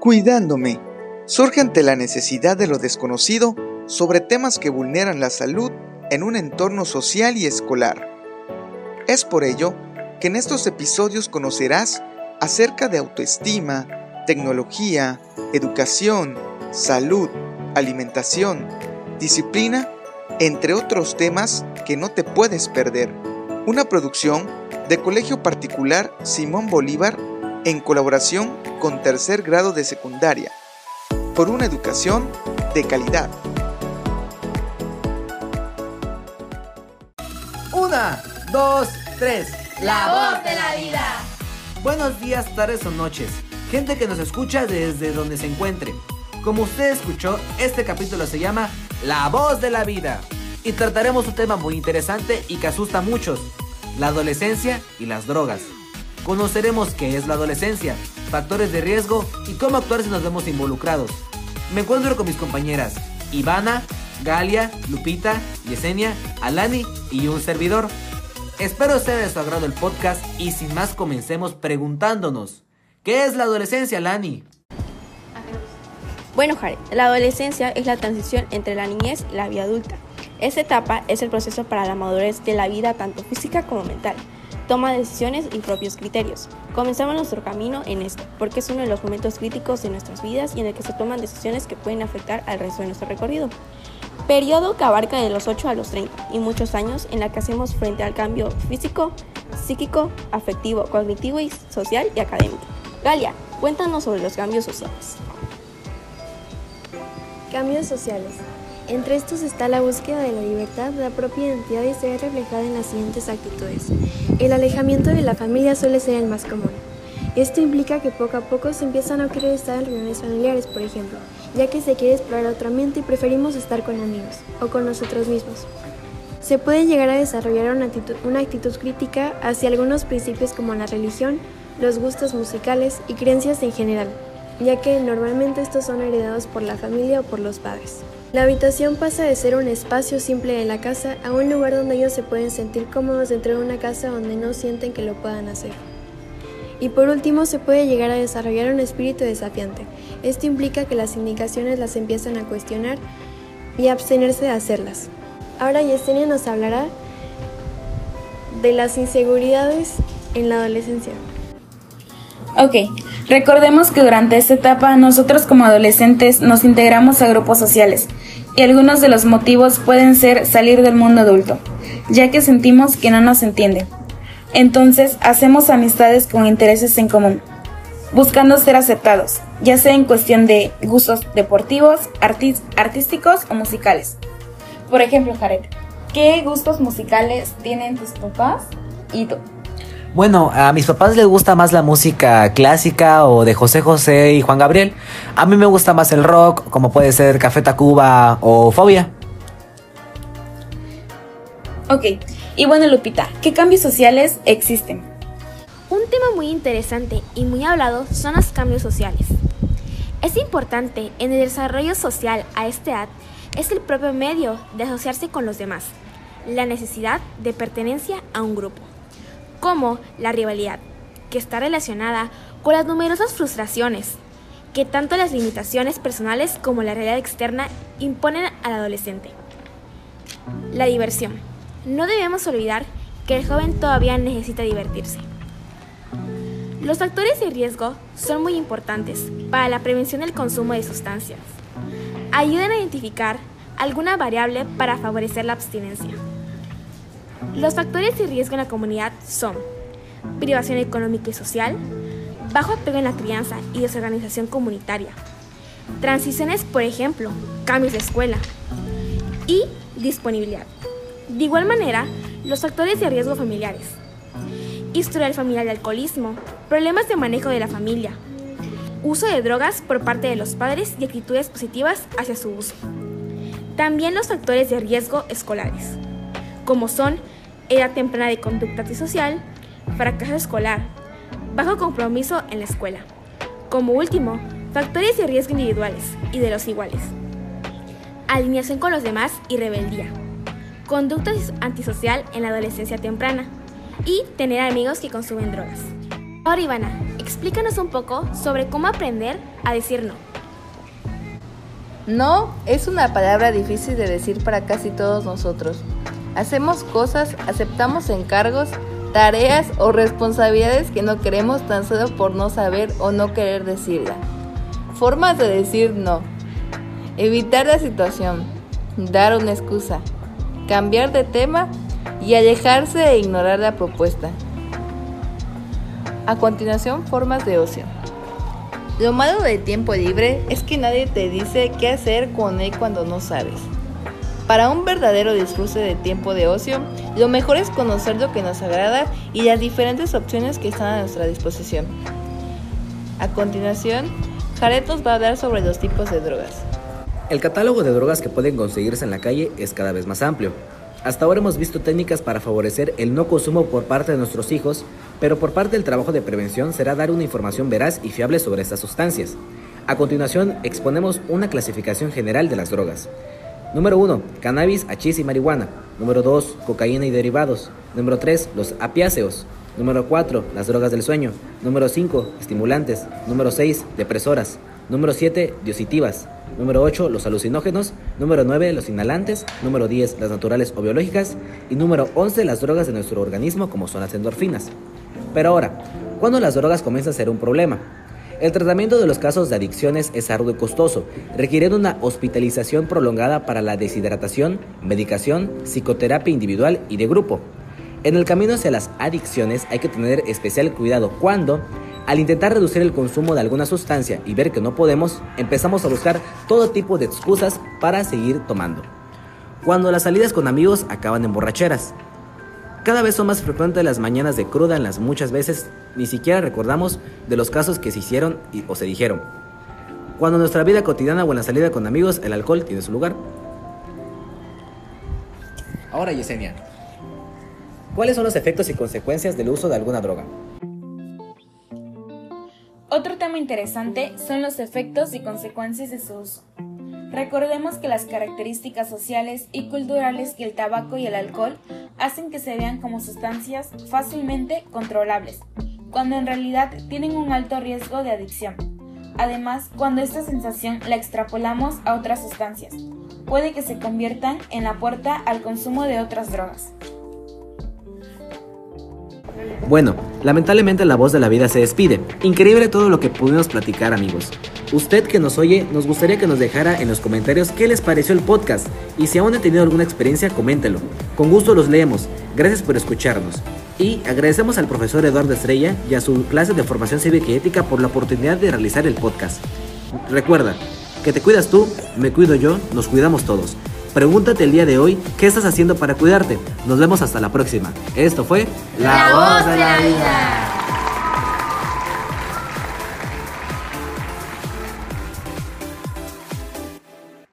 Cuidándome surge ante la necesidad de lo desconocido sobre temas que vulneran la salud en un entorno social y escolar. Es por ello que en estos episodios conocerás acerca de autoestima, tecnología, educación, salud, alimentación, disciplina, entre otros temas que no te puedes perder. Una producción de Colegio Particular Simón Bolívar en colaboración con tercer grado de secundaria, por una educación de calidad. Una, dos, tres. La voz de la vida. Buenos días, tardes o noches. Gente que nos escucha desde donde se encuentre. Como usted escuchó, este capítulo se llama La voz de la vida. Y trataremos un tema muy interesante y que asusta a muchos. La adolescencia y las drogas. Conoceremos qué es la adolescencia, factores de riesgo y cómo actuar si nos vemos involucrados. Me encuentro con mis compañeras Ivana, Galia, Lupita, Yesenia, Alani y un servidor. Espero sea de su agrado el podcast y sin más comencemos preguntándonos, ¿qué es la adolescencia, Alani? Bueno, Jared, la adolescencia es la transición entre la niñez y la vida adulta. Esta etapa es el proceso para la madurez de la vida tanto física como mental toma decisiones y propios criterios. Comenzamos nuestro camino en esto, porque es uno de los momentos críticos de nuestras vidas y en el que se toman decisiones que pueden afectar al resto de nuestro recorrido. Periodo que abarca de los 8 a los 30 y muchos años en la que hacemos frente al cambio físico, psíquico, afectivo, cognitivo y social y académico. Galia, cuéntanos sobre los cambios sociales. Cambios sociales. Entre estos está la búsqueda de la libertad, la propia identidad y se ve reflejada en las siguientes actitudes. El alejamiento de la familia suele ser el más común. Esto implica que poco a poco se empieza a no querer estar en reuniones familiares, por ejemplo, ya que se quiere explorar otra mente y preferimos estar con amigos o con nosotros mismos. Se puede llegar a desarrollar una actitud crítica hacia algunos principios como la religión, los gustos musicales y creencias en general, ya que normalmente estos son heredados por la familia o por los padres. La habitación pasa de ser un espacio simple de la casa a un lugar donde ellos se pueden sentir cómodos dentro de una casa donde no sienten que lo puedan hacer. Y por último, se puede llegar a desarrollar un espíritu desafiante. Esto implica que las indicaciones las empiezan a cuestionar y abstenerse de hacerlas. Ahora Yesenia nos hablará de las inseguridades en la adolescencia. Ok, recordemos que durante esta etapa nosotros como adolescentes nos integramos a grupos sociales y algunos de los motivos pueden ser salir del mundo adulto, ya que sentimos que no nos entiende. Entonces hacemos amistades con intereses en común, buscando ser aceptados, ya sea en cuestión de gustos deportivos, artísticos o musicales. Por ejemplo, Jared, ¿qué gustos musicales tienen tus papás y tú? Bueno, a mis papás les gusta más la música clásica o de José José y Juan Gabriel. A mí me gusta más el rock, como puede ser Café Tacuba o Fobia. Ok, y bueno Lupita, ¿qué cambios sociales existen? Un tema muy interesante y muy hablado son los cambios sociales. Es importante en el desarrollo social a esta edad es el propio medio de asociarse con los demás, la necesidad de pertenencia a un grupo como la rivalidad, que está relacionada con las numerosas frustraciones que tanto las limitaciones personales como la realidad externa imponen al adolescente. La diversión. No debemos olvidar que el joven todavía necesita divertirse. Los factores de riesgo son muy importantes para la prevención del consumo de sustancias. Ayudan a identificar alguna variable para favorecer la abstinencia. Los factores de riesgo en la comunidad son privación económica y social, bajo apego en la crianza y desorganización comunitaria, transiciones, por ejemplo, cambios de escuela y disponibilidad. De igual manera, los factores de riesgo familiares, historial familiar de alcoholismo, problemas de manejo de la familia, uso de drogas por parte de los padres y actitudes positivas hacia su uso. También los factores de riesgo escolares, como son edad temprana de conducta antisocial, fracaso escolar, bajo compromiso en la escuela. Como último, factores de riesgo individuales y de los iguales. Alineación con los demás y rebeldía. Conducta antisocial en la adolescencia temprana. Y tener amigos que consumen drogas. Ahora Ivana, explícanos un poco sobre cómo aprender a decir no. No es una palabra difícil de decir para casi todos nosotros. Hacemos cosas, aceptamos encargos, tareas o responsabilidades que no queremos tan solo por no saber o no querer decirla. Formas de decir no. Evitar la situación, dar una excusa, cambiar de tema y alejarse e ignorar la propuesta. A continuación, formas de ocio. Lo malo del tiempo libre es que nadie te dice qué hacer con él cuando no sabes. Para un verdadero disfrute de tiempo de ocio, lo mejor es conocer lo que nos agrada y las diferentes opciones que están a nuestra disposición. A continuación, Jared nos va a hablar sobre los tipos de drogas. El catálogo de drogas que pueden conseguirse en la calle es cada vez más amplio. Hasta ahora hemos visto técnicas para favorecer el no consumo por parte de nuestros hijos, pero por parte del trabajo de prevención será dar una información veraz y fiable sobre estas sustancias. A continuación, exponemos una clasificación general de las drogas. Número 1. Cannabis, hachís y marihuana. Número 2. Cocaína y derivados. Número 3. Los apiáceos. Número 4. Las drogas del sueño. Número 5. Estimulantes. Número 6. Depresoras. Número 7. Diositivas. Número 8. Los alucinógenos. Número 9. Los inhalantes. Número 10. Las naturales o biológicas. Y número 11. Las drogas de nuestro organismo como son las endorfinas. Pero ahora, ¿cuándo las drogas comienzan a ser un problema? El tratamiento de los casos de adicciones es arduo y costoso, requiriendo una hospitalización prolongada para la deshidratación, medicación, psicoterapia individual y de grupo. En el camino hacia las adicciones hay que tener especial cuidado cuando, al intentar reducir el consumo de alguna sustancia y ver que no podemos, empezamos a buscar todo tipo de excusas para seguir tomando. Cuando las salidas con amigos acaban en borracheras, cada vez son más frecuentes las mañanas de cruda en las muchas veces ni siquiera recordamos de los casos que se hicieron o se dijeron. Cuando en nuestra vida cotidiana o en la salida con amigos el alcohol tiene su lugar. Ahora Yesenia, ¿cuáles son los efectos y consecuencias del uso de alguna droga? Otro tema interesante son los efectos y consecuencias de su uso. Recordemos que las características sociales y culturales que el tabaco y el alcohol hacen que se vean como sustancias fácilmente controlables, cuando en realidad tienen un alto riesgo de adicción. Además, cuando esta sensación la extrapolamos a otras sustancias, puede que se conviertan en la puerta al consumo de otras drogas. Bueno, lamentablemente la voz de la vida se despide. Increíble todo lo que pudimos platicar amigos. Usted que nos oye, nos gustaría que nos dejara en los comentarios qué les pareció el podcast y si aún ha tenido alguna experiencia, coméntelo. Con gusto los leemos. Gracias por escucharnos. Y agradecemos al profesor Eduardo Estrella y a su clase de formación cívica y ética por la oportunidad de realizar el podcast. Recuerda, que te cuidas tú, me cuido yo, nos cuidamos todos. Pregúntate el día de hoy qué estás haciendo para cuidarte. Nos vemos hasta la próxima. Esto fue La, voz de la vida.